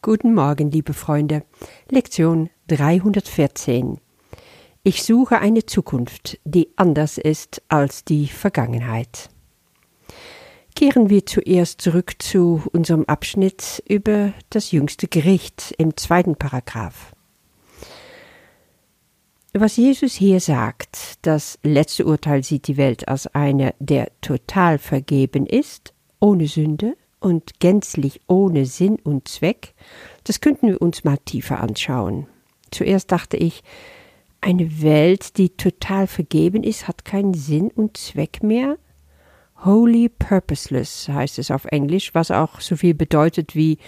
Guten Morgen, liebe Freunde. Lektion 314. Ich suche eine Zukunft, die anders ist als die Vergangenheit. Kehren wir zuerst zurück zu unserem Abschnitt über das jüngste Gericht im zweiten Paragraph. Was Jesus hier sagt, das letzte Urteil sieht die Welt als eine, der total vergeben ist, ohne Sünde und gänzlich ohne Sinn und Zweck, das könnten wir uns mal tiefer anschauen. Zuerst dachte ich, eine Welt, die total vergeben ist, hat keinen Sinn und Zweck mehr. Holy purposeless heißt es auf Englisch, was auch so viel bedeutet wie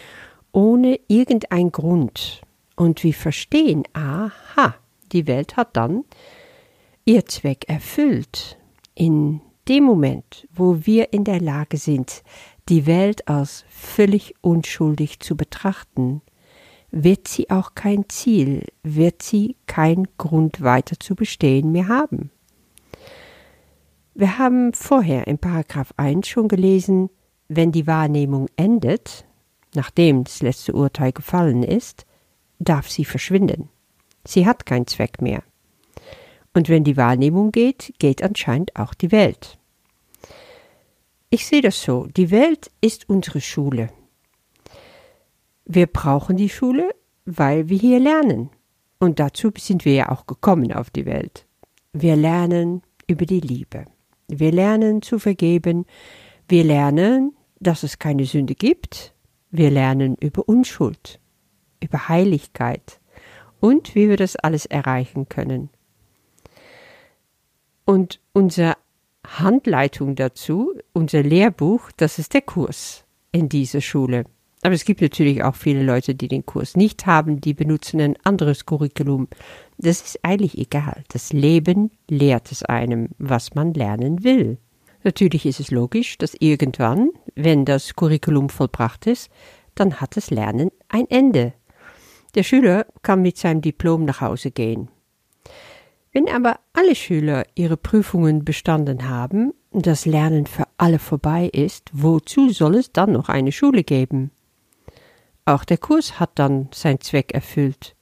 ohne irgendein Grund. Und wir verstehen, aha, die Welt hat dann ihr Zweck erfüllt. In dem Moment, wo wir in der Lage sind, die Welt als völlig unschuldig zu betrachten, wird sie auch kein Ziel, wird sie kein Grund weiter zu bestehen mehr haben. Wir haben vorher in Paragraph 1 schon gelesen, wenn die Wahrnehmung endet, nachdem das letzte Urteil gefallen ist, darf sie verschwinden. Sie hat keinen Zweck mehr. Und wenn die Wahrnehmung geht, geht anscheinend auch die Welt. Ich sehe das so, die Welt ist unsere Schule. Wir brauchen die Schule, weil wir hier lernen. Und dazu sind wir ja auch gekommen auf die Welt. Wir lernen über die Liebe. Wir lernen zu vergeben. Wir lernen, dass es keine Sünde gibt. Wir lernen über Unschuld, über Heiligkeit und wie wir das alles erreichen können. Und unsere Handleitung dazu, unser Lehrbuch, das ist der Kurs in dieser Schule. Aber es gibt natürlich auch viele Leute, die den Kurs nicht haben, die benutzen ein anderes Curriculum. Das ist eigentlich egal. Das Leben lehrt es einem, was man lernen will. Natürlich ist es logisch, dass irgendwann, wenn das Curriculum vollbracht ist, dann hat das Lernen ein Ende. Der Schüler kann mit seinem Diplom nach Hause gehen. Wenn aber alle Schüler ihre Prüfungen bestanden haben und das Lernen für alle vorbei ist, wozu soll es dann noch eine Schule geben? Auch der Kurs hat dann seinen Zweck erfüllt.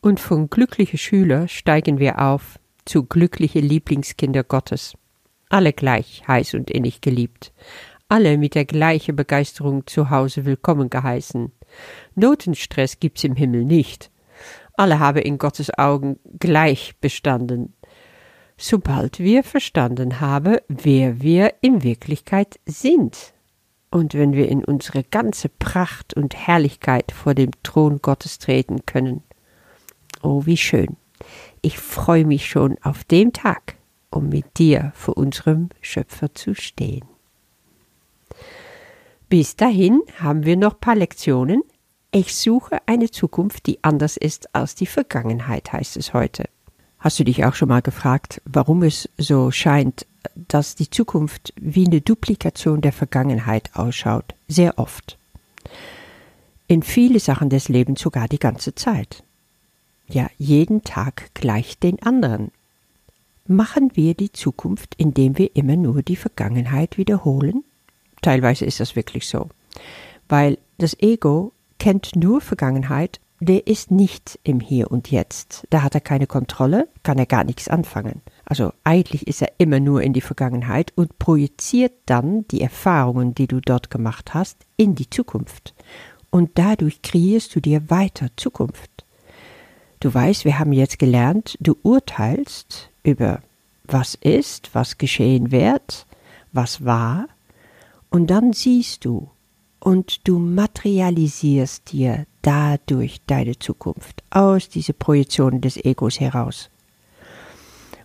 Und von glückliche Schüler steigen wir auf zu glückliche Lieblingskinder Gottes. Alle gleich heiß und innig geliebt, alle mit der gleichen Begeisterung zu Hause willkommen geheißen. Notenstress gibt's im Himmel nicht. Alle haben in Gottes Augen gleich bestanden. Sobald wir verstanden haben, wer wir in Wirklichkeit sind. Und wenn wir in unsere ganze Pracht und Herrlichkeit vor dem Thron Gottes treten können. Oh, wie schön. Ich freue mich schon auf den Tag, um mit dir vor unserem Schöpfer zu stehen. Bis dahin haben wir noch paar Lektionen. Ich suche eine Zukunft, die anders ist als die Vergangenheit, heißt es heute. Hast du dich auch schon mal gefragt, warum es so scheint, dass die Zukunft wie eine Duplikation der Vergangenheit ausschaut? Sehr oft. In viele Sachen des Lebens sogar die ganze Zeit. Ja, jeden Tag gleich den anderen. Machen wir die Zukunft, indem wir immer nur die Vergangenheit wiederholen? Teilweise ist das wirklich so. Weil das Ego kennt nur Vergangenheit, der ist nicht im Hier und Jetzt. Da hat er keine Kontrolle, kann er gar nichts anfangen. Also eigentlich ist er immer nur in die Vergangenheit und projiziert dann die Erfahrungen, die du dort gemacht hast, in die Zukunft. Und dadurch kreierst du dir weiter Zukunft. Du weißt, wir haben jetzt gelernt, du urteilst über was ist, was geschehen wird, was war, und dann siehst du und du materialisierst dir dadurch deine Zukunft aus diese Projektionen des Egos heraus.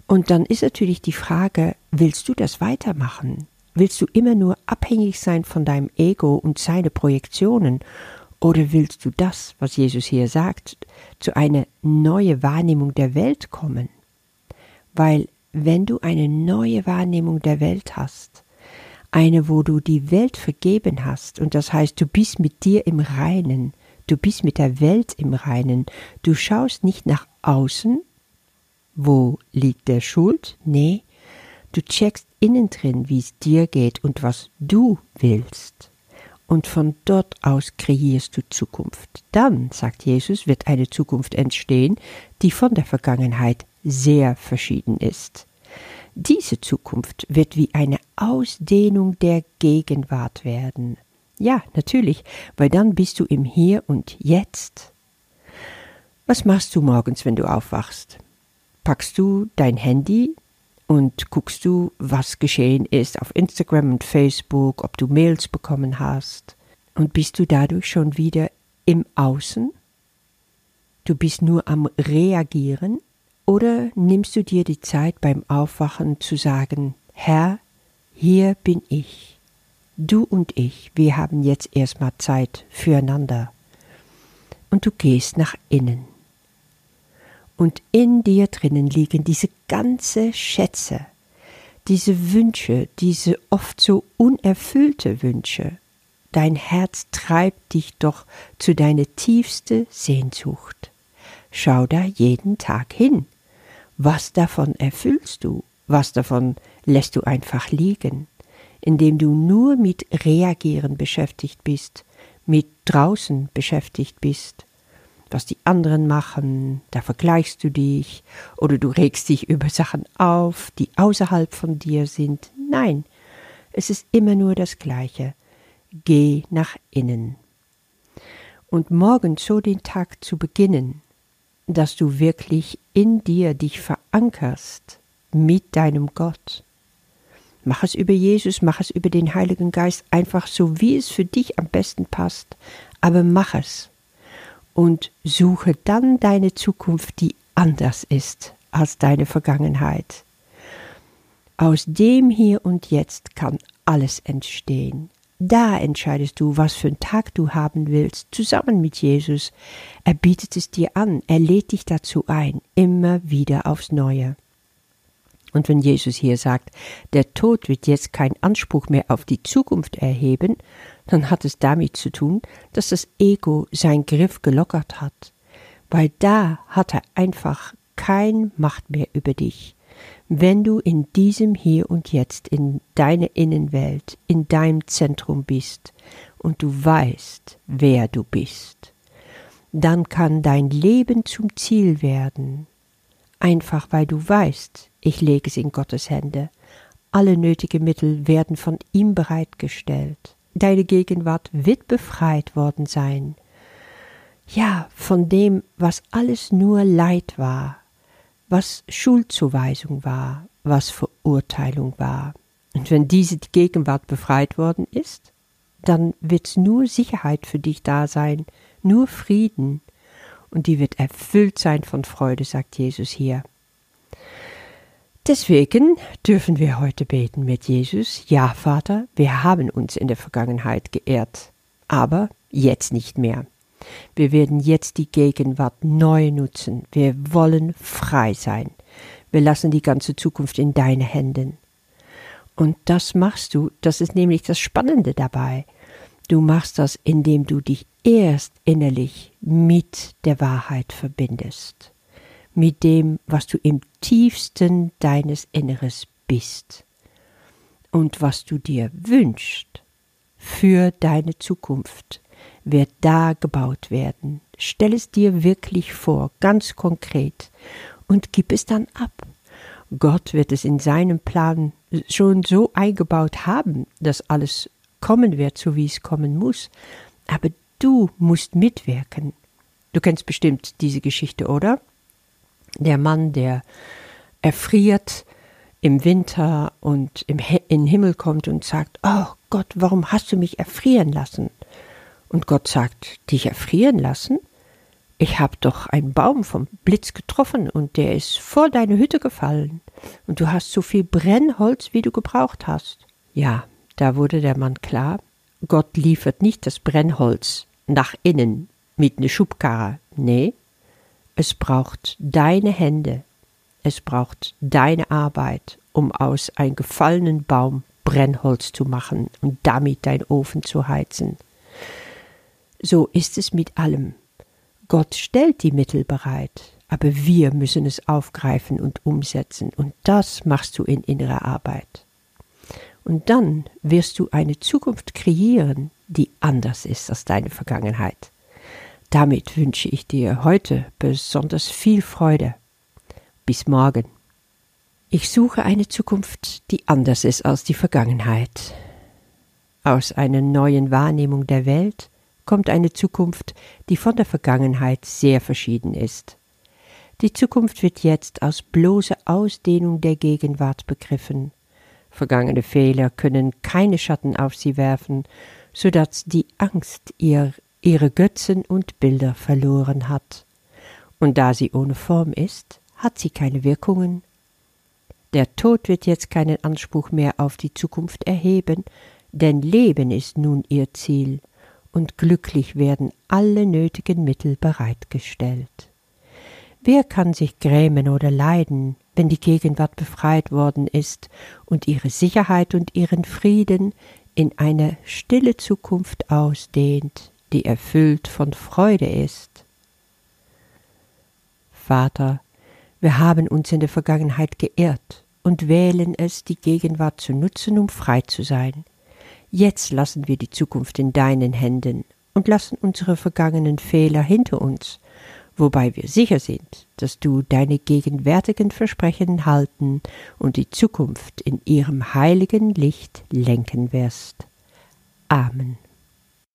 Und dann ist natürlich die Frage, willst du das weitermachen? Willst du immer nur abhängig sein von deinem Ego und seine Projektionen? Oder willst du das, was Jesus hier sagt, zu einer neuen Wahrnehmung der Welt kommen? Weil wenn du eine neue Wahrnehmung der Welt hast, eine, wo du die Welt vergeben hast, und das heißt, du bist mit dir im Reinen, du bist mit der Welt im Reinen, du schaust nicht nach außen, wo liegt der Schuld, nee, du checkst innen drin, wie es dir geht und was du willst. und von dort aus kreierst du Zukunft. Dann, sagt Jesus, wird eine Zukunft entstehen, die von der Vergangenheit sehr verschieden ist. Diese Zukunft wird wie eine Ausdehnung der Gegenwart werden. Ja, natürlich, weil dann bist du im Hier und Jetzt. Was machst du morgens, wenn du aufwachst? Packst du dein Handy und guckst du, was geschehen ist auf Instagram und Facebook, ob du Mails bekommen hast. Und bist du dadurch schon wieder im Außen? Du bist nur am Reagieren? Oder nimmst du dir die Zeit beim Aufwachen zu sagen, Herr, hier bin ich. Du und ich, wir haben jetzt erstmal Zeit füreinander. Und du gehst nach innen. Und in dir drinnen liegen diese ganze Schätze, diese Wünsche, diese oft so unerfüllte Wünsche. Dein Herz treibt dich doch zu deiner tiefste Sehnsucht. Schau da jeden Tag hin. Was davon erfüllst du? Was davon lässt du einfach liegen, indem du nur mit Reagieren beschäftigt bist, mit draußen beschäftigt bist? was die anderen machen, da vergleichst du dich oder du regst dich über Sachen auf, die außerhalb von dir sind. Nein, es ist immer nur das Gleiche. Geh nach innen. Und morgen so den Tag zu beginnen, dass du wirklich in dir dich verankerst mit deinem Gott. Mach es über Jesus, mach es über den Heiligen Geist, einfach so, wie es für dich am besten passt, aber mach es und suche dann deine Zukunft, die anders ist als deine Vergangenheit. Aus dem Hier und Jetzt kann alles entstehen. Da entscheidest du, was für einen Tag du haben willst, zusammen mit Jesus. Er bietet es dir an, er lädt dich dazu ein, immer wieder aufs Neue. Und wenn Jesus hier sagt, der Tod wird jetzt keinen Anspruch mehr auf die Zukunft erheben, dann hat es damit zu tun, dass das Ego seinen Griff gelockert hat, weil da hat er einfach kein Macht mehr über dich. Wenn du in diesem Hier und Jetzt, in deiner Innenwelt, in deinem Zentrum bist und du weißt, wer du bist, dann kann dein Leben zum Ziel werden, einfach weil du weißt, ich lege es in Gottes Hände. Alle nötigen Mittel werden von ihm bereitgestellt. Deine Gegenwart wird befreit worden sein. Ja, von dem, was alles nur Leid war, was Schuldzuweisung war, was Verurteilung war. Und wenn diese Gegenwart befreit worden ist, dann wird's nur Sicherheit für dich da sein, nur Frieden, und die wird erfüllt sein von Freude, sagt Jesus hier. Deswegen dürfen wir heute beten mit Jesus. Ja, Vater, wir haben uns in der Vergangenheit geehrt, aber jetzt nicht mehr. Wir werden jetzt die Gegenwart neu nutzen. Wir wollen frei sein. Wir lassen die ganze Zukunft in deine Händen. Und das machst du, das ist nämlich das Spannende dabei. Du machst das, indem du dich erst innerlich mit der Wahrheit verbindest mit dem, was du im tiefsten deines Inneres bist und was du dir wünschst für deine Zukunft, wird da gebaut werden. Stell es dir wirklich vor, ganz konkret, und gib es dann ab. Gott wird es in seinem Plan schon so eingebaut haben, dass alles kommen wird, so wie es kommen muss. Aber du musst mitwirken. Du kennst bestimmt diese Geschichte, oder? der Mann, der erfriert im Winter und im in den Himmel kommt und sagt, oh Gott, warum hast du mich erfrieren lassen? Und Gott sagt, dich erfrieren lassen? Ich hab doch einen Baum vom Blitz getroffen und der ist vor deine Hütte gefallen und du hast so viel Brennholz, wie du gebraucht hast. Ja, da wurde der Mann klar, Gott liefert nicht das Brennholz nach innen mit ne Schubkarre, nee, es braucht deine Hände, es braucht deine Arbeit, um aus einem gefallenen Baum Brennholz zu machen und damit dein Ofen zu heizen. So ist es mit allem. Gott stellt die Mittel bereit, aber wir müssen es aufgreifen und umsetzen, und das machst du in innerer Arbeit. Und dann wirst du eine Zukunft kreieren, die anders ist als deine Vergangenheit. Damit wünsche ich dir heute besonders viel Freude. Bis morgen. Ich suche eine Zukunft, die anders ist als die Vergangenheit. Aus einer neuen Wahrnehmung der Welt kommt eine Zukunft, die von der Vergangenheit sehr verschieden ist. Die Zukunft wird jetzt als bloße Ausdehnung der Gegenwart begriffen. Vergangene Fehler können keine Schatten auf sie werfen, so dass die Angst ihr, ihre Götzen und Bilder verloren hat. Und da sie ohne Form ist, hat sie keine Wirkungen. Der Tod wird jetzt keinen Anspruch mehr auf die Zukunft erheben, denn Leben ist nun ihr Ziel, und glücklich werden alle nötigen Mittel bereitgestellt. Wer kann sich grämen oder leiden, wenn die Gegenwart befreit worden ist und ihre Sicherheit und ihren Frieden in eine stille Zukunft ausdehnt, die erfüllt von Freude ist? Vater, wir haben uns in der Vergangenheit geirrt und wählen es, die Gegenwart zu nutzen, um frei zu sein. Jetzt lassen wir die Zukunft in deinen Händen und lassen unsere vergangenen Fehler hinter uns wobei wir sicher sind, dass du deine gegenwärtigen Versprechen halten und die Zukunft in ihrem heiligen Licht lenken wirst. Amen.